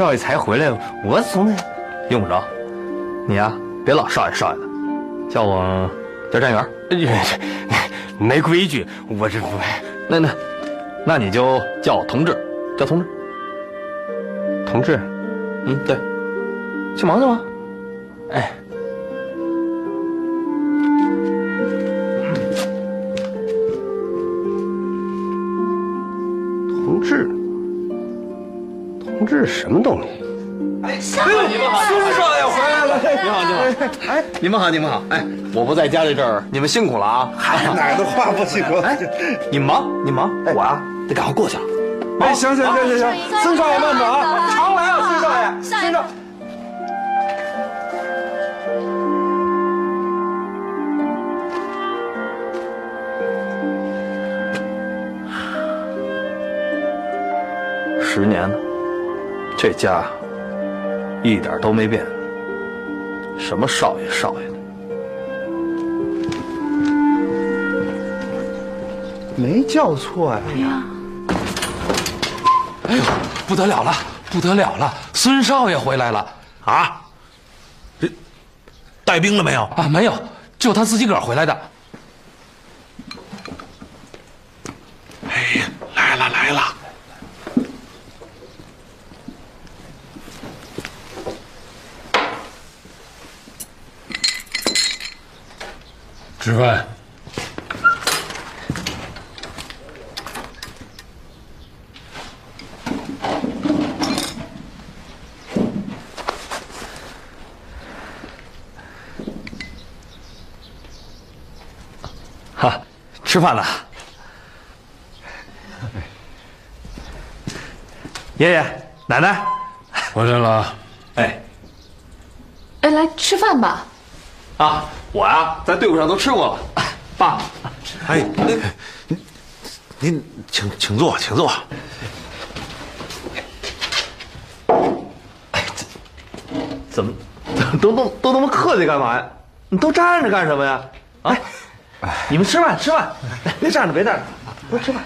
少爷才回来，我怎么用不着。你呀，别老少爷少爷的，叫我叫站员。哎 没规矩，我这不，那那，那你就叫我同志，叫同志。同志，嗯，对，去忙去吧。哎，同志什么东西？哎孙少爷回来了，你好，你好，哎，你们好，你们好，哎，我不在家这阵儿，你们辛苦了啊！哎哪儿的话不辛苦？哎，你忙，你忙，我啊得赶快过去了。哎，行行行行行，孙少爷慢走啊，常来啊，孙少爷，孙少。这家一点都没变，什么少爷少爷的，没叫错呀。哎呦，不得了了，不得了了！孙少爷回来了啊，这带兵了没有？啊！没有，就他自己个儿回来的。哎呀，来了来了！吃饭。哈，吃饭了。爷爷奶奶，回来了。哎哎，来吃饭吧。啊，我呀在队伍上都吃过了。爸，哎，那个，您您请请坐，请坐。怎么都都都那么客气干嘛呀？你都站着干什么呀？啊，你们吃饭吃饭，别站着别站着，快吃饭。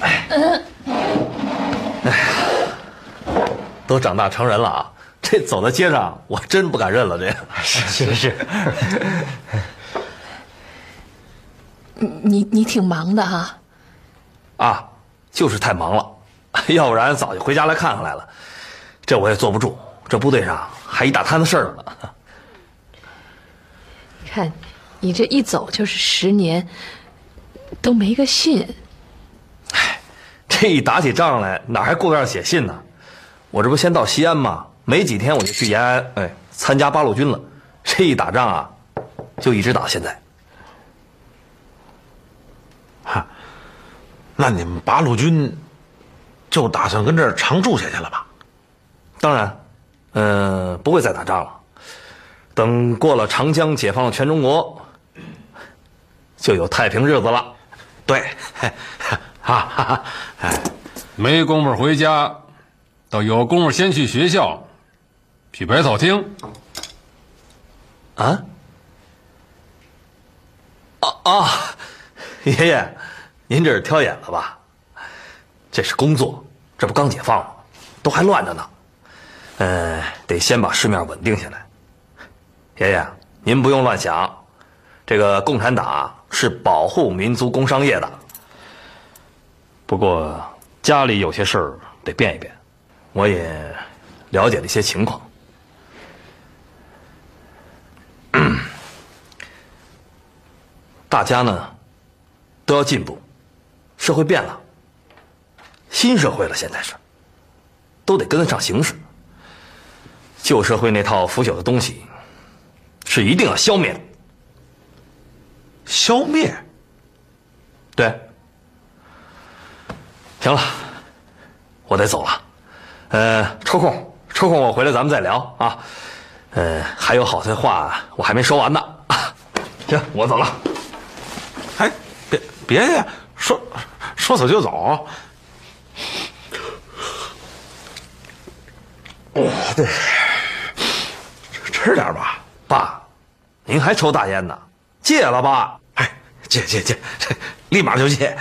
哎，哎呀，都长大成人了啊，这走在街上我真不敢认了。这是是 是，你你挺忙的哈。啊，就是太忙了，要不然早就回家来看看来了。这我也坐不住，这部队上还一大摊子事儿呢。看，你这一走就是十年，都没个信。这一打起仗来，哪还顾得上写信呢？我这不先到西安吗？没几天我就去延安，哎，参加八路军了。这一打仗啊，就一直打到现在。哈，那你们八路军就打算跟这儿常住下去了吧？当然，嗯、不会再打仗了。等过了长江，解放了全中国，就有太平日子了。对，哈哈哈，哎，没工夫回家，倒有工夫先去学校，去百草厅。啊？啊啊！爷爷，您这是挑眼了吧？这是工作，这不刚解放吗？都还乱着呢。嗯、得先把市面稳定下来。爷爷，您不用乱想，这个共产党啊是保护民族工商业的。不过家里有些事儿得变一变，我也了解了一些情况。大家呢都要进步，社会变了，新社会了，现在是，都得跟得上形势。旧社会那套腐朽的东西，是一定要消灭的。消灭？对，行了，我得走了。呃，抽空抽空我回来咱们再聊啊。呃，还有好些话我还没说完呢。行，我走了。哎，别别呀，说说走就走。哦，对，吃点吧，爸，您还抽大烟呢？戒了吧？哎，戒戒戒，立马就戒。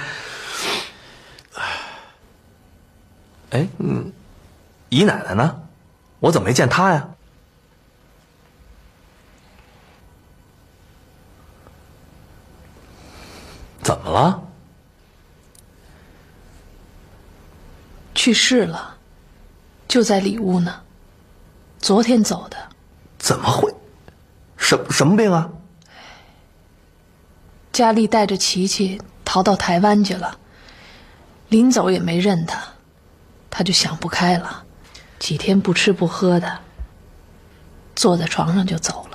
哎，嗯，姨奶奶呢？我怎么没见她呀？怎么了？去世了，就在里屋呢。昨天走的。怎么会？什什么病啊？佳丽带着琪琪逃到台湾去了，临走也没认他，他就想不开了，几天不吃不喝的，坐在床上就走了。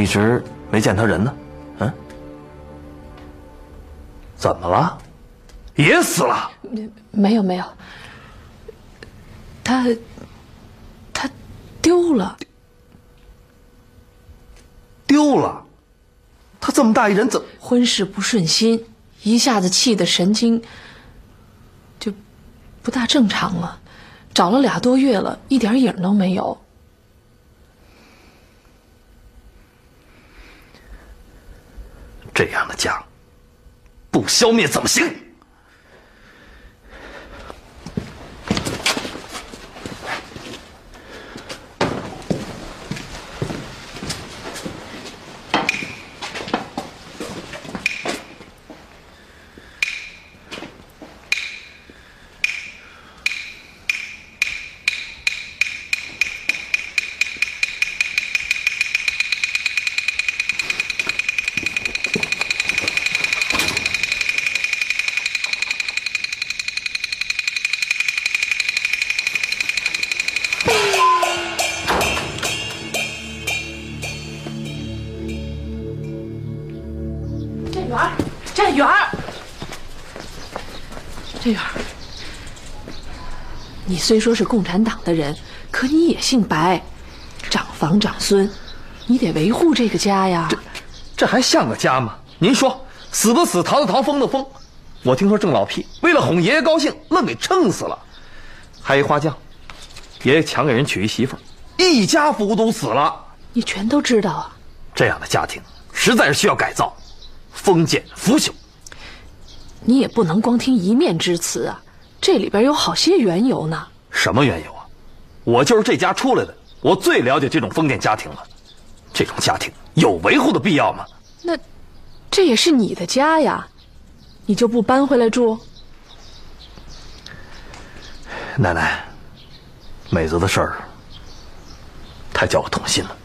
一直没见他人呢？嗯？怎么了？也死了？没有没有，他他丢了。丢了？他这么大一人怎么？婚事不顺心，一下子气的神经就不大正常了，找了俩多月了，一点影都没有。这样的家，不消灭怎么行？虽说是共产党的人，可你也姓白，长房长孙，你得维护这个家呀。这这还像个家吗？您说死的死，逃的逃，疯的疯。我听说郑老屁为了哄爷爷高兴，愣给撑死了。还一花匠，爷爷强给人娶一媳妇，一家福都死了。你全都知道啊？这样的家庭实在是需要改造，封建腐朽。你也不能光听一面之词啊，这里边有好些缘由呢。什么缘由啊？我就是这家出来的，我最了解这种封建家庭了。这种家庭有维护的必要吗？那这也是你的家呀，你就不搬回来住？奶奶，美子的事儿太叫我痛心了。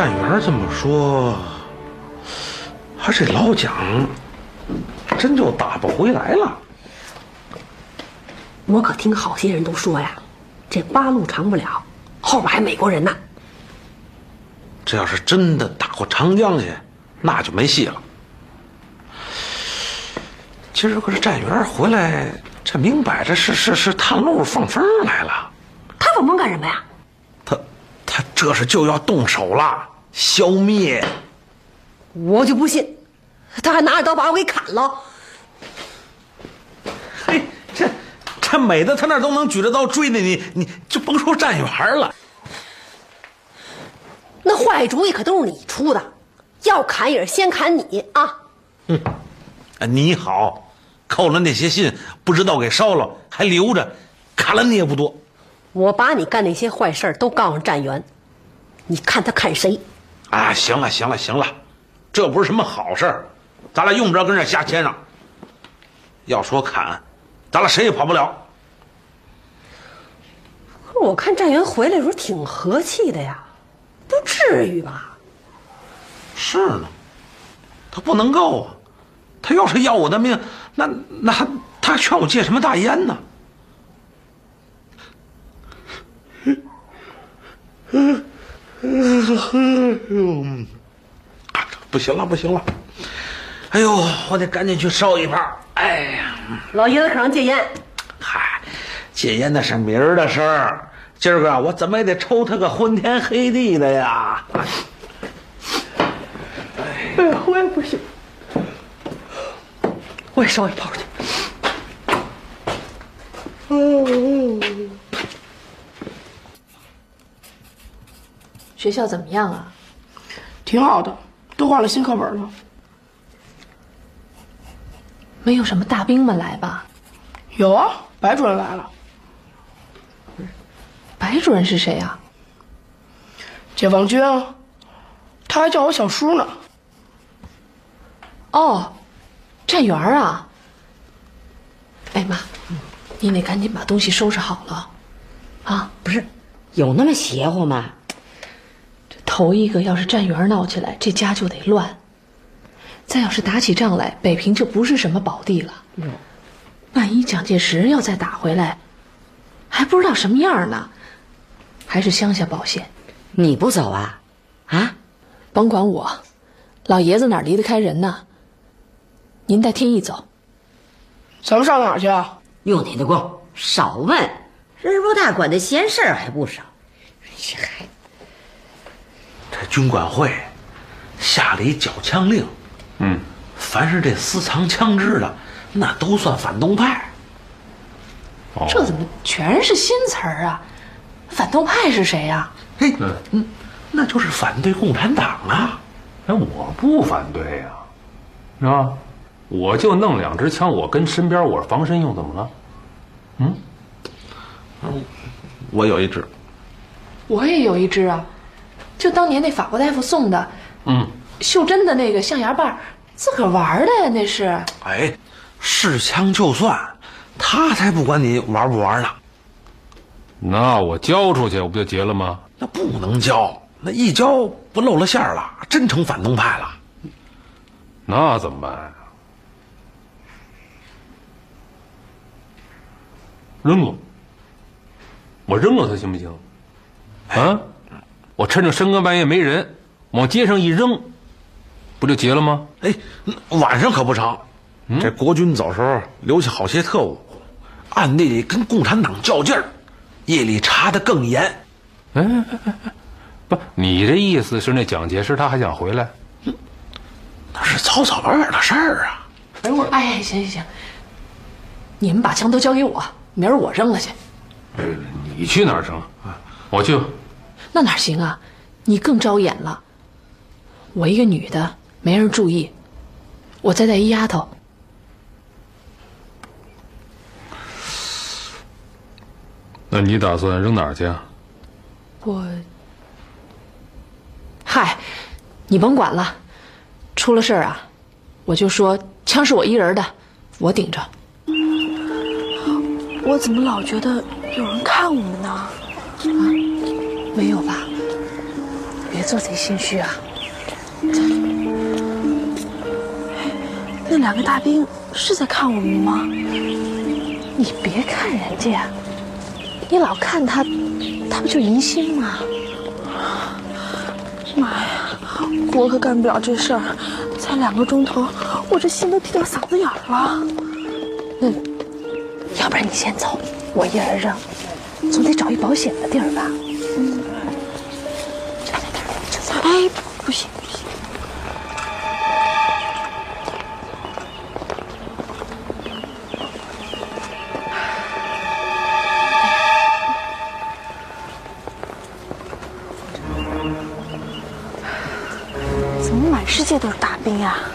站员这么说，他这老蒋真就打不回来了。我可听好些人都说呀，这八路长不了，后边还美国人呢。这要是真的打过长江去，那就没戏了。今儿个这站员回来，这明摆着是是是探路放风来了。他放风干什么呀？这是就要动手了，消灭。我就不信，他还拿着刀把我给砍了。嘿，这这美的他那都能举着刀追着你，你就甭说站员了。那坏主意可都是你出的，要砍也是先砍你啊！嗯，你好，扣了那些信，不知道给烧了，还留着，砍了你也不多。我把你干那些坏事都告诉站员，你看他砍谁？啊，行了行了行了，这不是什么好事儿，咱俩用不着跟这瞎谦让。要说砍，咱俩谁也跑不了。可是我看战员回来的时候挺和气的呀。不至于吧？是呢，他不能够啊！他要是要我的命，那那他劝我戒什么大烟呢？不行了，不行了！哎呦，我得赶紧去烧一炮！哎呀，老爷子可让戒烟。嗨，戒烟那是明儿的事儿。今儿个我怎么也得抽他个昏天黑地的呀！哎呀，我也不行，我也烧一炮去。学校怎么样啊？挺好的，都换了新课本了。没有什么大兵们来吧？有啊，白主任来了。白主任是谁呀？解放军啊，他还叫我小叔呢。哦，站员啊。哎妈，你得赶紧把东西收拾好了，啊！不是，有那么邪乎吗？这头一个要是站员闹起来，这家就得乱。再要是打起仗来，北平就不是什么宝地了。万一蒋介石要再打回来，还不知道什么样呢。还是乡下保险，你不走啊？啊，甭管我，老爷子哪离得开人呢？您带天意走，咱们上哪儿去啊？用你的功，少问，人不大管的闲事儿还不少。这还，这军管会下了一缴枪令，嗯，凡是这私藏枪支的，那都算反动派。这怎么全是新词儿啊？反动派是谁呀？嘿，嗯，那就是反对共产党啊！哎，我不反对呀，是吧？我就弄两支枪，我跟身边我防身用，怎么了？嗯，嗯，我有一支，我也有一支啊，就当年那法国大夫送的，嗯，袖珍的那个象牙棒，自个儿玩的呀，那是。哎，是枪就算，他才不管你玩不玩呢。那我交出去，我不就结了吗？那不能交，那一交不露了馅儿了，真成反动派了。那怎么办？扔了，我扔了它行不行？啊，我趁着深更半夜没人，往街上一扔，不就结了吗？哎，晚上可不成，这国军走时候留下好些特务，暗地里跟共产党较劲儿。夜里查的更严，哎哎哎哎，不，你这意思是那蒋介石他还想回来？那是早早晚晚的事儿啊！哎我哎行行行，你们把枪都交给我，明儿我扔了去。你去哪儿扔？我去。那哪行啊？你更招眼了。我一个女的，没人注意，我再带一丫头。那你打算扔哪儿去啊？我，嗨，你甭管了，出了事儿啊，我就说枪是我一人的，我顶着。我怎么老觉得有人看我们呢？啊，没有吧？别做贼心虚啊。那两个大兵是在看我们吗？你别看人家，你老看他，他不就疑心吗？妈呀，我可干不了这事儿，才两个钟头，我这心都提到嗓子眼儿了。那要不然你先走，我一人扔，总得找一保险的地儿吧。哎，不行不行。怎么满世界都是大兵？啊！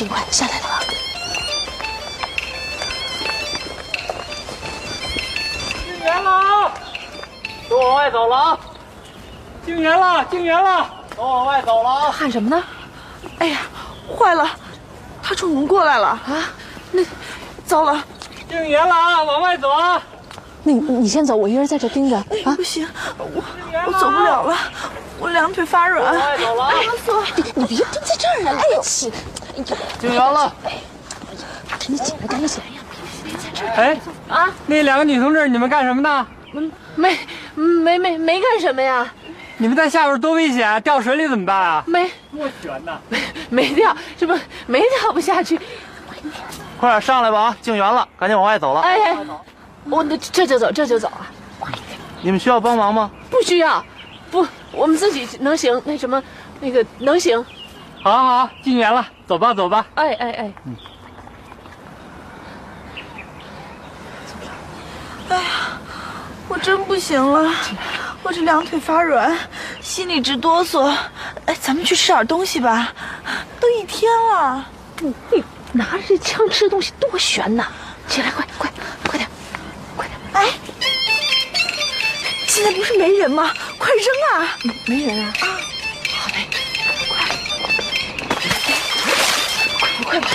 这儿清静，快下来了。进园了，都往外走了啊！进园了，进园了，都往外走了啊！喊什么呢？哎呀，坏了，他冲我们过来了啊！那，糟了！进园了啊，往外走啊！你你先走，我一人在这盯着啊！不行，我我走不了了，我两腿发软。走了啊！走，你别蹲在这儿了，哎呦！警员了。赶紧起来，赶紧起来呀！哎啊！那两个女同志，你们干什么呢？没没没没干什么呀？你们在下边多危险，掉水里怎么办啊？没多悬呐！没掉，这不没掉不下去。快点上来吧啊！静园了，赶紧往外走了。哎哎，我那这就走，这就走啊！你们需要帮忙吗？不需要，不，我们自己能行。那什么，那个能行。好，好，好，进园了，走吧，走吧。哎哎哎。嗯。哎呀，我真不行了，我这两腿发软，心里直哆嗦。哎，咱们去吃点东西吧，都一天了。你你拿着这枪吃东西多悬呐！起来，快快快点，快点！哎，现在不是没人吗？快扔啊！没人啊！啊，好嘞，快，快快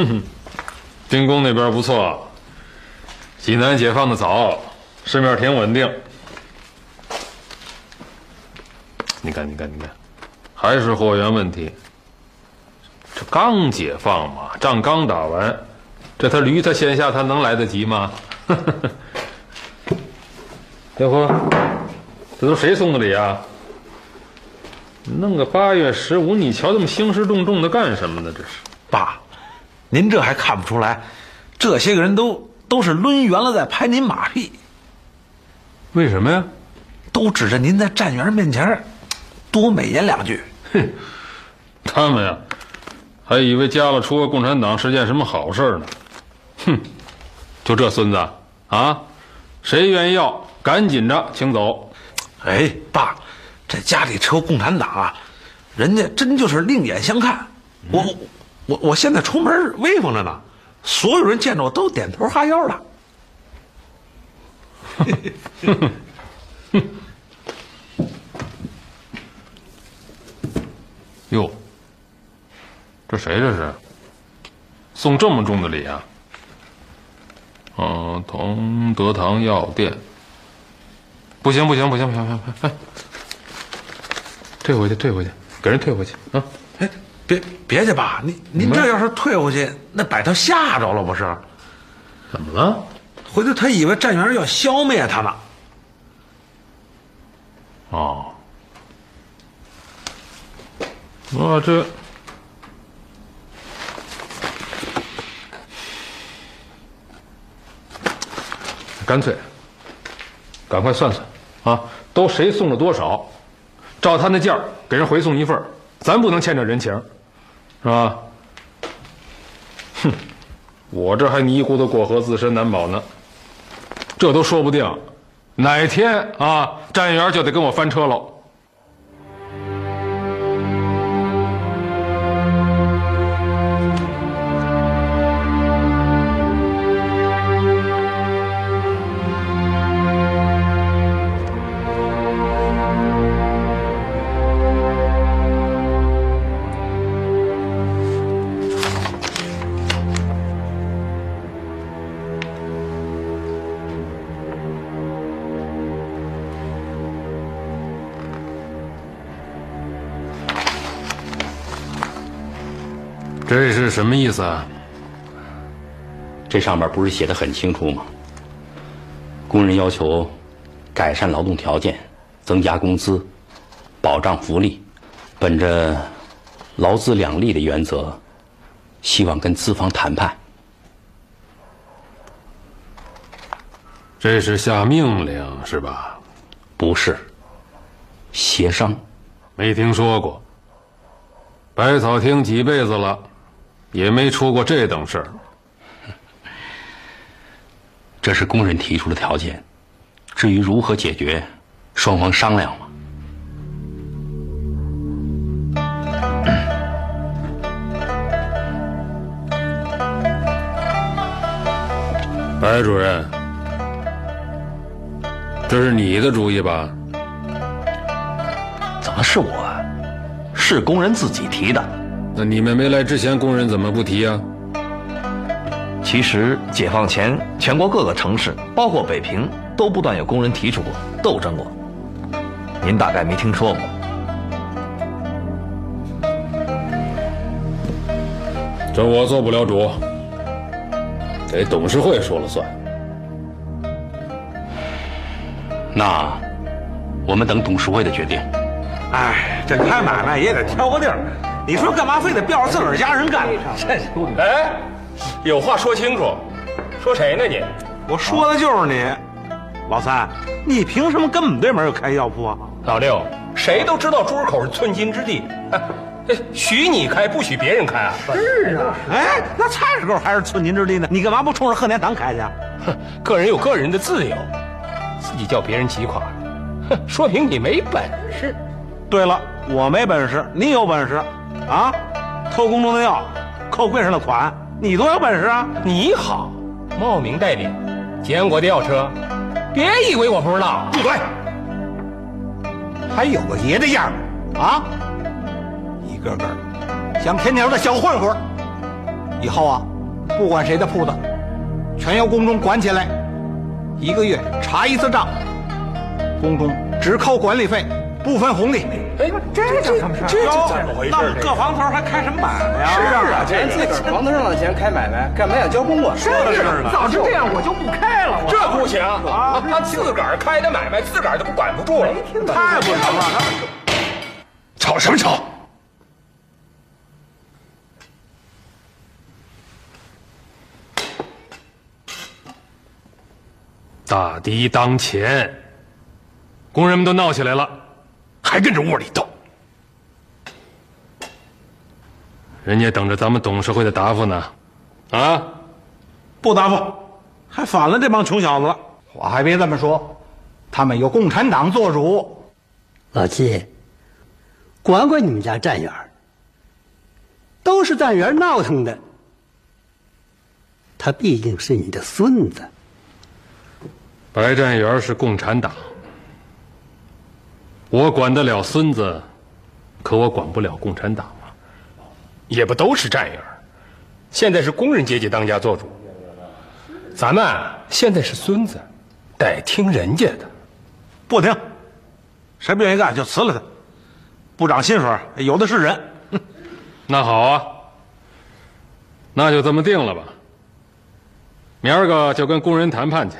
哼哼，丁公那边不错，济南解放的早，市面挺稳定。你看，你看，你看，还是货源问题。这刚解放嘛，仗刚打完，这他驴他先下，他能来得及吗？哟呵，这都谁送的礼啊？弄个八月十五，你瞧这么兴师动众的干什么呢？这是爸。您这还看不出来，这些个人都都是抡圆了在拍您马屁。为什么呀？都指着您在站员面前多美言两句。哼，他们呀，还以为加了出个共产党是件什么好事呢。哼，就这孙子啊，谁愿意要，赶紧着请走。哎，爸，这家里出共产党啊，人家真就是另眼相看。我。我我现在出门威风着呢，所有人见着我都点头哈腰的。哟，这谁这是？送这么重的礼啊？嗯，同德堂药店。不行不行不行不行不行！哎，退回去退回去，给人退回去啊！哎。别别去吧，您您这要是退回去，那把他吓着了不是？怎么了？回头他以为站员要消灭他呢。哦，我这干脆，赶快算算啊，都谁送了多少？照他那价给人回送一份咱不能欠这人情。是吧？哼我这还泥糊的过河自身难保呢。这都说不定哪天啊站员就得跟我翻车喽。这是什么意思啊？这上面不是写的很清楚吗？工人要求改善劳动条件，增加工资，保障福利，本着劳资两利的原则，希望跟资方谈判。这是下命令是吧？不是，协商。没听说过。百草厅几辈子了。也没出过这等事儿。这是工人提出的条件，至于如何解决，双方商量嘛。白主任，这是你的主意吧？怎么是我？是工人自己提的。那你们没来之前，工人怎么不提呀？其实解放前，全国各个城市，包括北平，都不断有工人提出过、斗争过。您大概没听说过。这我做不了主，得董事会说了算。那我们等董事会的决定。哎，这开买卖也得挑个地儿。你说干嘛非得吊着自个儿家人干？哎，有话说清楚，说谁呢你？我说的就是你，老三，你凭什么跟我们对门就开药铺啊？老六，谁都知道朱口是寸金之地，哎，许你开不许别人开啊？是啊，哎，那菜市口还是寸金之地呢，你干嘛不冲着贺年堂开去？哼，个人有个人的自由，自己叫别人挤垮了，哼，说明你没本事。对了，我没本事，你有本事。啊，偷公中的药，扣柜上的款，你多有本事啊！你好，冒名代理，捡我的药车，别以为我不知道。住嘴！还有个爷的样啊！一个个像天条的小混混，以后啊，不管谁的铺子，全由宫中管起来，一个月查一次账，宫中只扣管理费。不分红利，哎，这这这这怎么回事？那各房头还开什么买卖呀？是啊，咱自个儿房头上的钱开买卖，干嘛要交公啊？是啊，早知这样我就不开了。这不行啊！他自个儿开的买卖，自个儿都管不住了，太不成了！吵什么吵？大敌当前，工人们都闹起来了。还跟着窝里斗，人家等着咱们董事会的答复呢，啊！不答复，还反了这帮穷小子了。话还别这么说，他们有共产党做主。老七，管管你们家站员，都是站员闹腾的。他毕竟是你的孙子。白站员是共产党。我管得了孙子，可我管不了共产党啊！也不都是战友，现在是工人阶级当家做主，咱们现在是孙子，得听人家的。不听，谁不愿意干就辞了他，不涨薪水有的是人。那好啊，那就这么定了吧。明儿个就跟工人谈判去。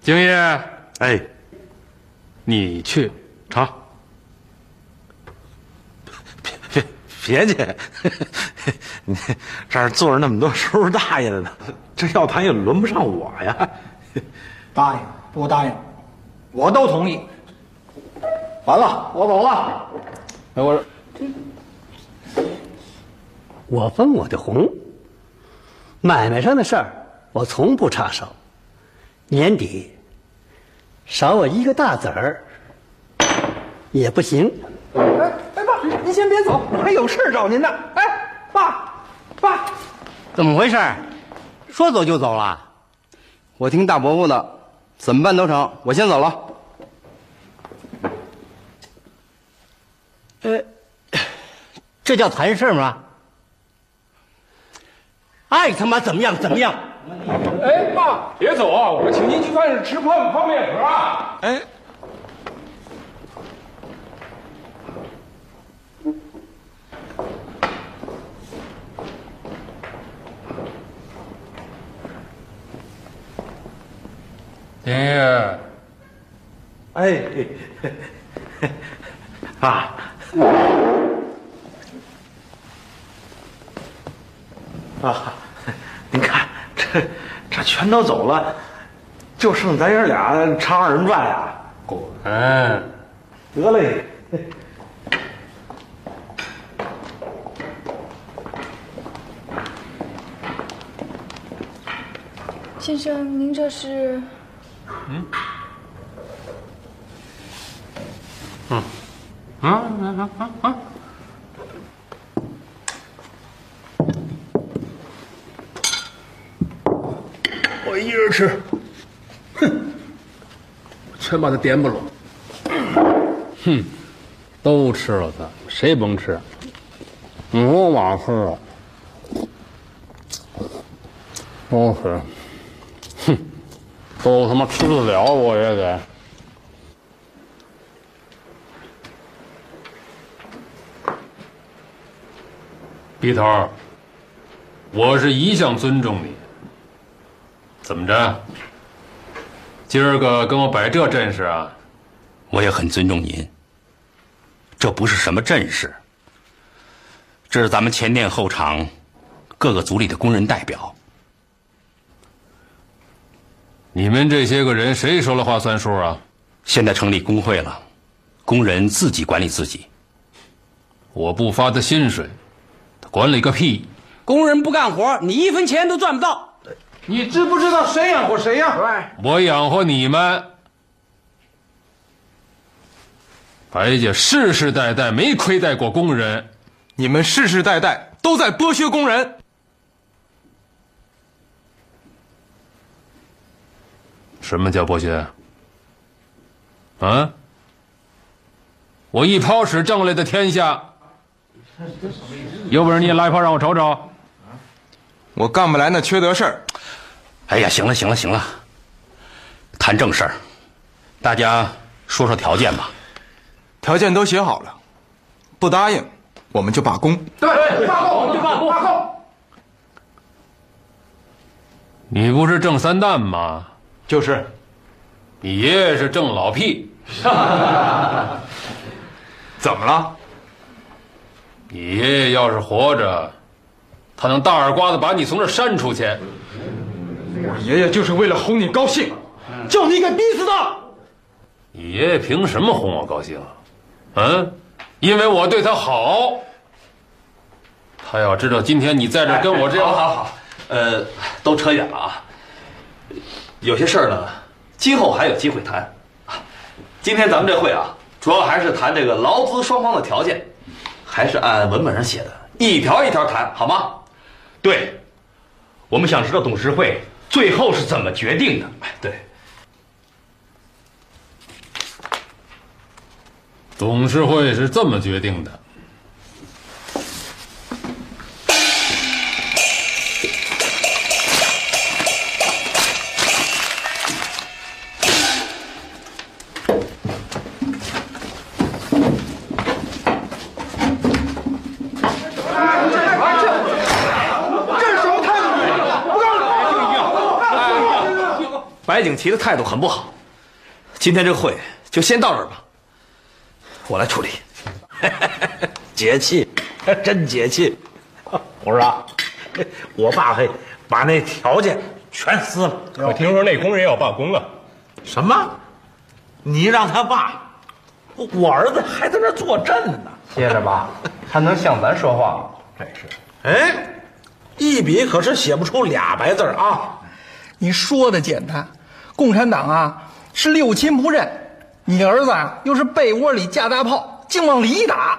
敬业，哎。你去查，别别别去！这儿坐着那么多叔叔大爷的呢，这要谈也轮不上我呀。答应不答应，我都同意。完了，我走了。哎，我说，我分我的红，买卖上的事儿我从不插手，年底少我一个大子儿也不行。哎哎，爸，您先别走，我还有事找您呢。哎，爸，爸，怎么回事？说走就走了？我听大伯父的，怎么办都成。我先走了。呃，这叫谈事吗？爱他妈怎么样怎么样。哎，爸，别走啊！我们请您去饭市吃泡泡面盒啊！哎，林爷，哎，爸，啊，您看这 这全都走了，就剩咱爷俩唱二人转呀。滚！得嘞。先生，您这是？嗯。嗯。啊啊啊啊！我一人吃。哼，全把他颠不了。哼，都吃了他，谁也甭吃？我哪吃啊？都吃。哼，都他妈吃得了，我也得。笔头，我是一向尊重你。怎么着？今儿个跟我摆这阵势啊？我也很尊重您。这不是什么阵势，这是咱们前店后厂各个组里的工人代表。你们这些个人谁说了话算数啊？现在成立工会了，工人自己管理自己。我不发他薪水，他管理个屁！工人不干活，你一分钱都赚不到。你知不知道谁养活谁呀？我养活你们，白家世世代代没亏待过工人，你们世世代代都在剥削工人。什么叫剥削？啊！我一泡屎挣来的天下，有本事你也来一泡让我瞅瞅。我干不来那缺德事儿。哎呀，行了行了行了，谈正事儿，大家说说条件吧。条件都写好了，不答应我们就罢工。对，罢工，我们就罢工。罢工。你不是郑三蛋吗？就是。你爷爷是郑老屁。怎么了？你爷爷要是活着，他能大耳刮子把你从这扇出去。我爷爷就是为了哄你高兴，叫你给逼死的。你爷爷凭什么哄我高兴？嗯，因为我对他好。他要知道今天你在这跟我这样，好好好，呃，都扯远了啊。有些事儿呢，今后还有机会谈。今天咱们这会啊，主要还是谈这个劳资双方的条件，还是按文本上写的，一条一条谈，好吗？对，我们想知道董事会。最后是怎么决定的？对，董事会是这么决定的。白景琦的态度很不好，今天这个会就先到这儿吧，我来处理。解气，真解气！我说啊，我爸嘿把那条件全撕了。我听说那工人要罢工了。什么？你让他爸？我儿子还在那坐镇呢。歇着吧，他能向咱说话吗？真是。哎，一笔可是写不出俩白字啊！你说的简单，共产党啊是六亲不认，你儿子啊又是被窝里架大炮，净往里打。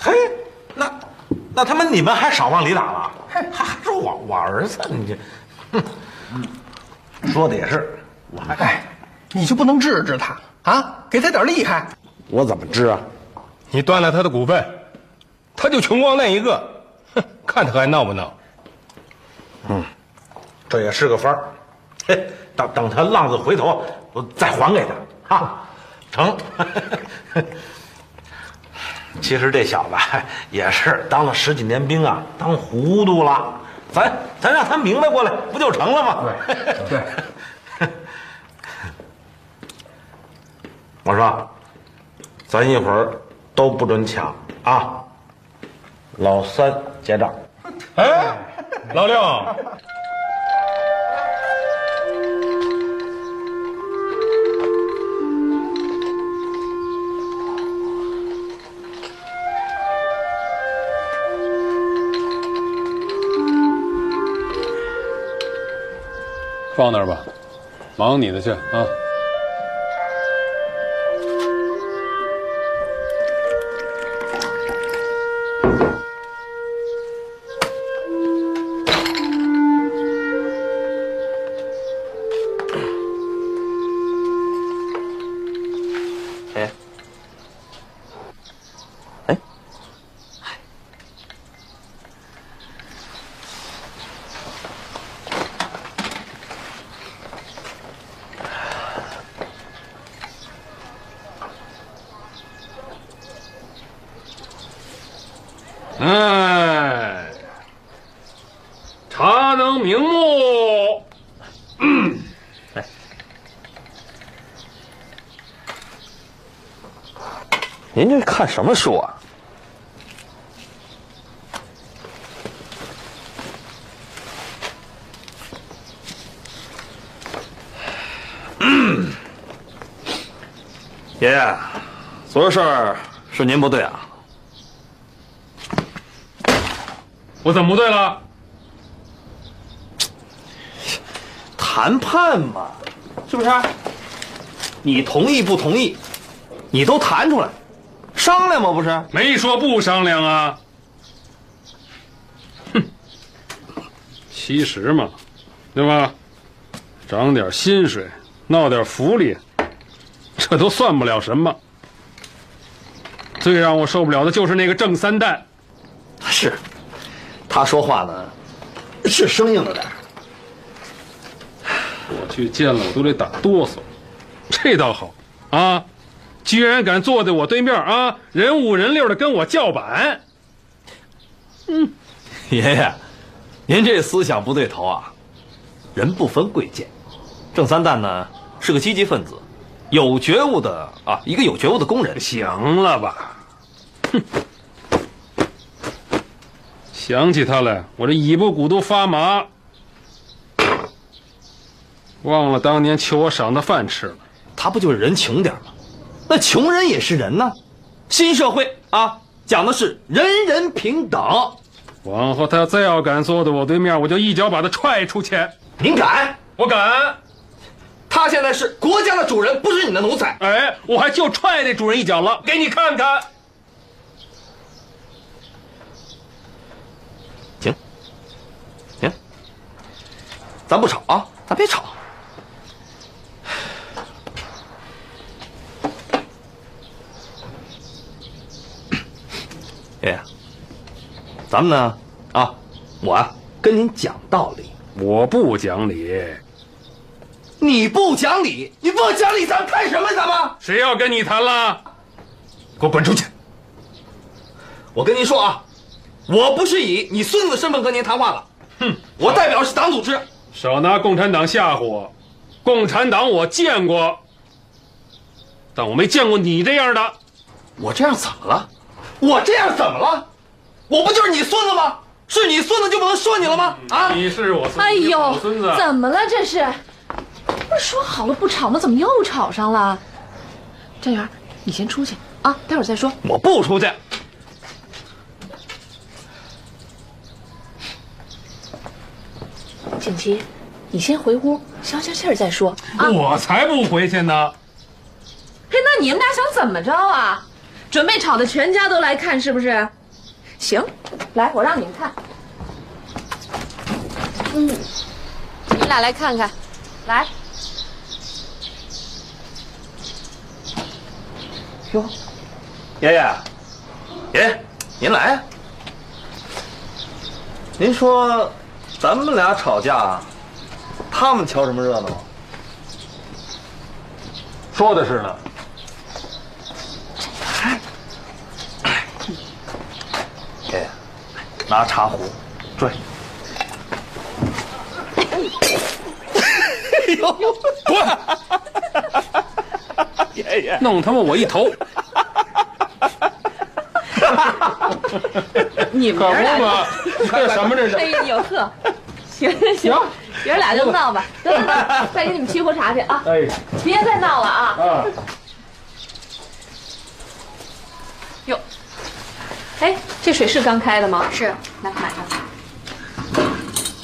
嘿，那那他妈你们还少往里打了？还还说我我儿子，你这，哼，说的也是，我还哎，你就不能治治他啊？给他点厉害。我怎么治啊？你断了他的股份，他就穷光蛋一个，哼，看他还闹不闹？嗯，这也是个法儿。嘿，等等他浪子回头，我再还给他啊，成。其实这小子 也是当了十几年兵啊，当糊涂了。咱咱让他明白过来，不就成了吗？对对。我说，咱一会儿都不准抢啊！老三结账。哎，老六，放那儿吧，忙你的去啊。这看什么书啊？爷爷，昨儿事儿是您不对啊。我怎么不对了？谈判嘛，是不是？你同意不同意，你都谈出来，商量吗，不是？没说不商量啊。哼，其实嘛，对吧？涨点薪水，闹点福利，这都算不了什么。最让我受不了的就是那个郑三蛋。是，他说话呢，是生硬了点儿。我去见了，我都得打哆嗦。这倒好啊，居然敢坐在我对面啊，人五人六的跟我叫板。嗯，爷爷，您这思想不对头啊！人不分贵贱，郑三蛋呢是个积极分子，有觉悟的啊，一个有觉悟的工人。行了吧？哼，想起他来，我这尾巴骨都发麻。忘了当年求我赏的饭吃了，他不就是人情点吗？那穷人也是人呢。新社会啊，讲的是人人平等。往后他再要敢坐在我对面，我就一脚把他踹出去。您敢？我敢。他现在是国家的主人，不是你的奴才。哎，我还就踹那主人一脚了，给你看看。行，行，咱不吵啊，咱别吵。爷爷，咱们呢？啊，我啊跟您讲道理。我不讲理。你不讲理，你不讲理，咱们谈什么？咱们谁要跟你谈了？给我滚出去！我跟您说啊，我不是以你孙子身份跟您谈话了。哼，我代表的是党组织。少拿共产党吓唬我！共产党我见过，但我没见过你这样的。我这样怎么了？我这样怎么了？我不就是你孙子吗？是你孙子就不能说你了吗？啊！你是我孙子，哎呦，我孙子怎么了这是？不是说好了不吵吗？怎么又吵上了？张元，你先出去啊，待会儿再说。我不出去。锦旗，你先回屋消消气儿再说啊。我才不回去呢！嘿，那你们俩想怎么着啊？准备吵的全家都来看是不是？行，来，我让你们看。嗯，你们俩来看看，来。哟，爷爷，爷爷，您来呀！您说，咱们俩吵架，他们瞧什么热闹？说的是呢。爷爷，拿茶壶，追。哎呦，滚！爷爷，弄他妈我一头！你们俩不嘛，这什么这是？哎呦呵，行行，爷俩就闹吧。得得得，再给你们沏壶茶去啊！哎，别再闹了啊！啊，哎，这水是刚开的吗？是，来买上。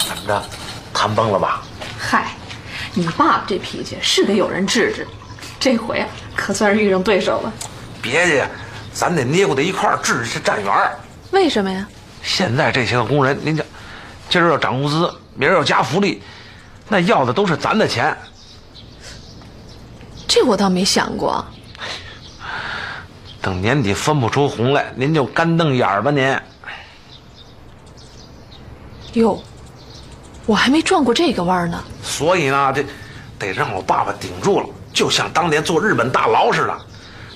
怎么着，谈崩了吧？嗨，你爸爸这脾气是得有人治治，这回啊，可算是遇上对手了。别介，咱得捏过在一块儿治这站员儿。为什么呀？现在这些个工人，您这今儿要涨工资，明儿要加福利，那要的都是咱的钱。这我倒没想过。等年底分不出红来，您就干瞪眼儿吧您。哟，我还没转过这个弯儿呢。所以呢，这得让我爸爸顶住了，就像当年坐日本大牢似的，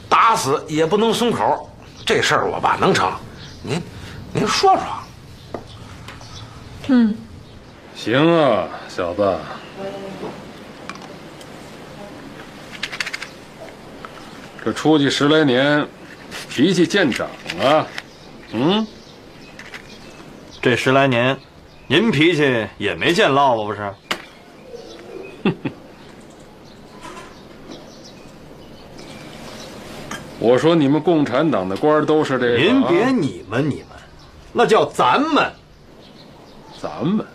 打死也不能松口。这事儿我爸能成，您您说说。嗯，行啊，小子，这出去十来年，脾气见长啊。嗯，这十来年，您脾气也没见落吧？不是？我说你们共产党的官儿都是这个。您别啊你们你们，那叫咱们。咱们。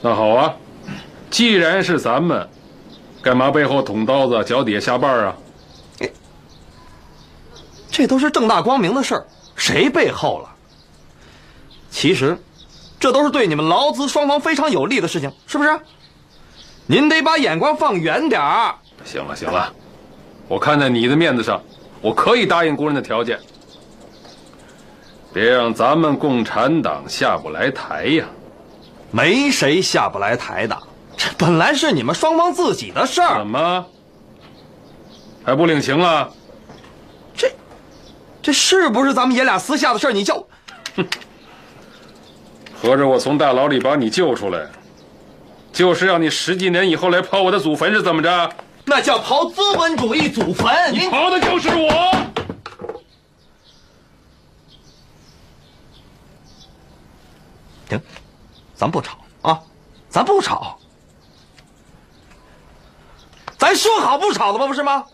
那好啊，既然是咱们，干嘛背后捅刀子，脚底下下绊儿啊？这都是正大光明的事儿，谁背后了？其实，这都是对你们劳资双方非常有利的事情，是不是？您得把眼光放远点儿。行了行了，我看在你的面子上，我可以答应工人的条件，别让咱们共产党下不来台呀。没谁下不来台的，这本来是你们双方自己的事儿。怎么还不领情了？这是不是咱们爷俩私下的事儿？你叫，哼合着我从大牢里把你救出来，就是让你十几年以后来刨我的祖坟是怎么着？那叫刨资本主义祖坟。你刨的就是我。行，咱不吵啊，咱不吵，咱说好不吵的吗？不是吗？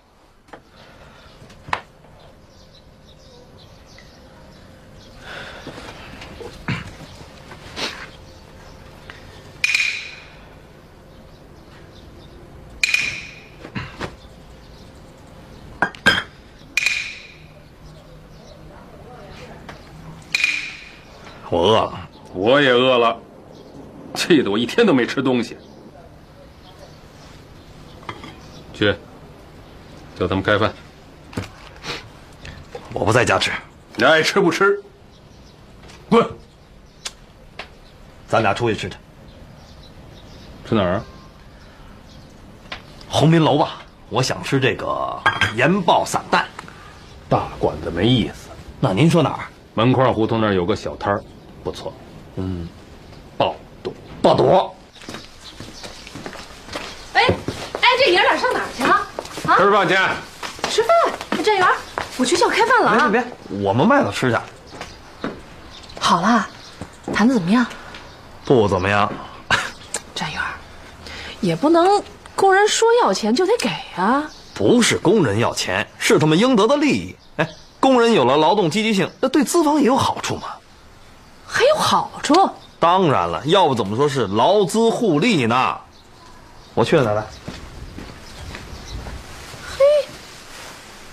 我饿了，我也饿了，气得我一天都没吃东西。去，叫他们开饭。我不在家吃，你爱吃不吃？滚！咱俩出去吃去，吃哪儿啊？鸿宾楼吧。我想吃这个盐爆散蛋。大馆子没意思。那您说哪儿？门框胡同那儿有个小摊儿，不错。嗯，爆肚，爆肚。哎哎，这爷俩上哪儿去了？啊，吃饭去。吃饭。哎，站员，我去叫开饭了啊！别别别，我们外头吃去。好了，谈的怎么样？不怎么样。站员，也不能工人说要钱就得给啊。不是工人要钱，是他们应得的利益。哎，工人有了劳动积极性，那对资方也有好处嘛。还有好处？当然了，要不怎么说是劳资互利呢？我去了，奶奶。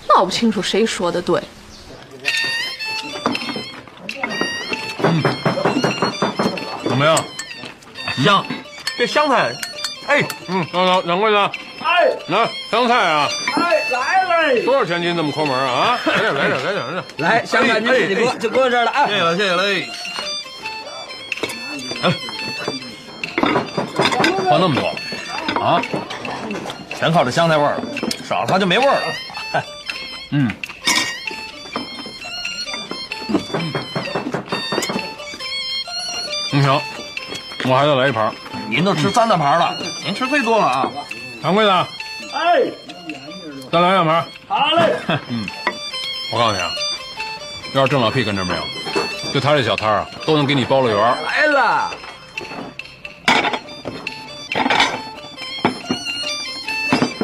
闹不清楚谁说的对。怎么样？香，这香菜，哎，嗯，等等，掌柜的，哎，来香菜啊！哎，来了！多少钱斤这么抠门啊？啊，来点，来点，来点，来点！来，香菜您自己搁，就搁这儿了啊！谢谢了，谢谢嘞。放那么多啊？全靠这香菜味儿了，少了它就没味儿了。嗯。嗯，行，我还得来一盘。您都吃三大盘了，您吃最多了啊！掌柜的，哎，再来两盘。好嘞。嗯，我告诉你啊，要是郑老屁跟这没有，就他这小摊儿啊，都能给你包了圆儿。来了。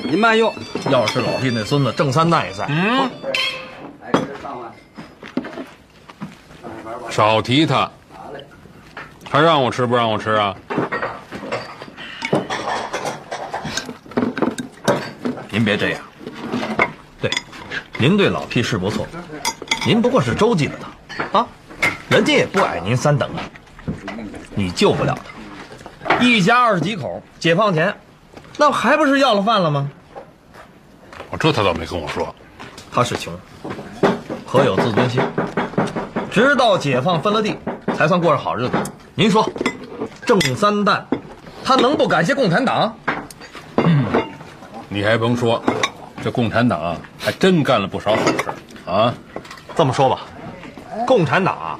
您慢用。要是老屁那孙子郑三蛋也在，嗯，少提他。还让我吃不让我吃啊？您别这样。对，您对老屁是不错，您不过是周记的他，啊，人家也不矮您三等啊。你救不了他，一家二十几口，解放前，那还不是要了饭了吗？我这他倒没跟我说。他是穷，可有自尊心，直到解放分了地，才算过上好日子。您说，郑三蛋，他能不感谢共产党？嗯，你还甭说，这共产党啊，还真干了不少好事啊。这么说吧，共产党啊，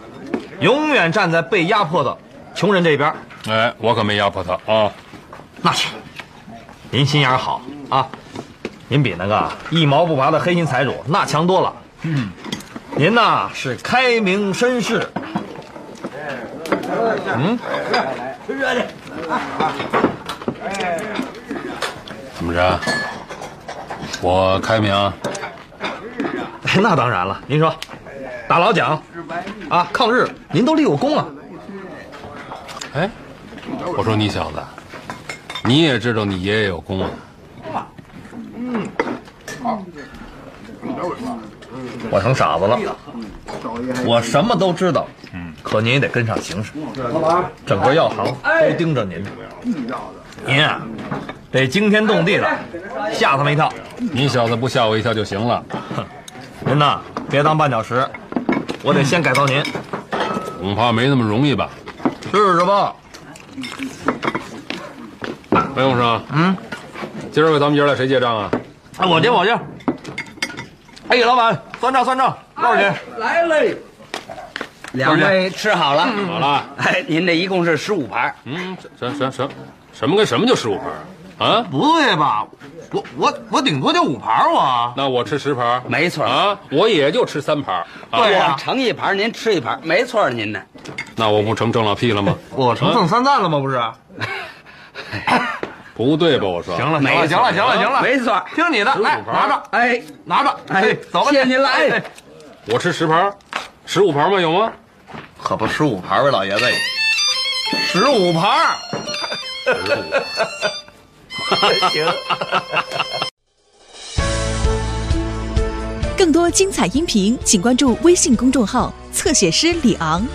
永远站在被压迫的穷人这边。哎，我可没压迫他啊。那是，您心眼好啊，您比那个一毛不拔的黑心财主那强多了。嗯，您呐是开明绅士。嗯，吃热的。怎么着？我开明？那当然了。您说，打老蒋啊，抗日，您都立过功啊。哎，我说你小子，你也知道你爷爷有功啊？嗯，好。我成傻子了，我什么都知道。嗯，可您也得跟上形势，整个药行都盯着您。您啊，得惊天动地的，吓他们一跳。你小子不吓我一跳就行了。哼，您呐，别当绊脚石，我得先改造您。恐怕没那么容易吧？试试吧。白先生，嗯，今儿个咱们爷俩谁结账啊？啊，我结，我结。哎，老板，算账算账，多少钱？来嘞！两位吃好了，好了。哎，您这一共是十五盘。嗯，什什什什么跟什么就十五盘啊？不对吧？我我我顶多就五盘我。那我吃十盘，没错啊。我也就吃三盘。对呀，盛一盘您吃一盘，没错您呢。那我不成郑老屁了吗？我成郑三蛋了吗？不是。不对吧？我说。行了，行了，行了，行了，行了，没错，听你的，来拿着，哎，拿着，哎，走吧，谢谢您了，哎，我吃十盘，十五盘吗？有吗？可不十五盘呗，老爷子，十五盘，十五，行。更多精彩音频，请关注微信公众号“侧写师李昂”。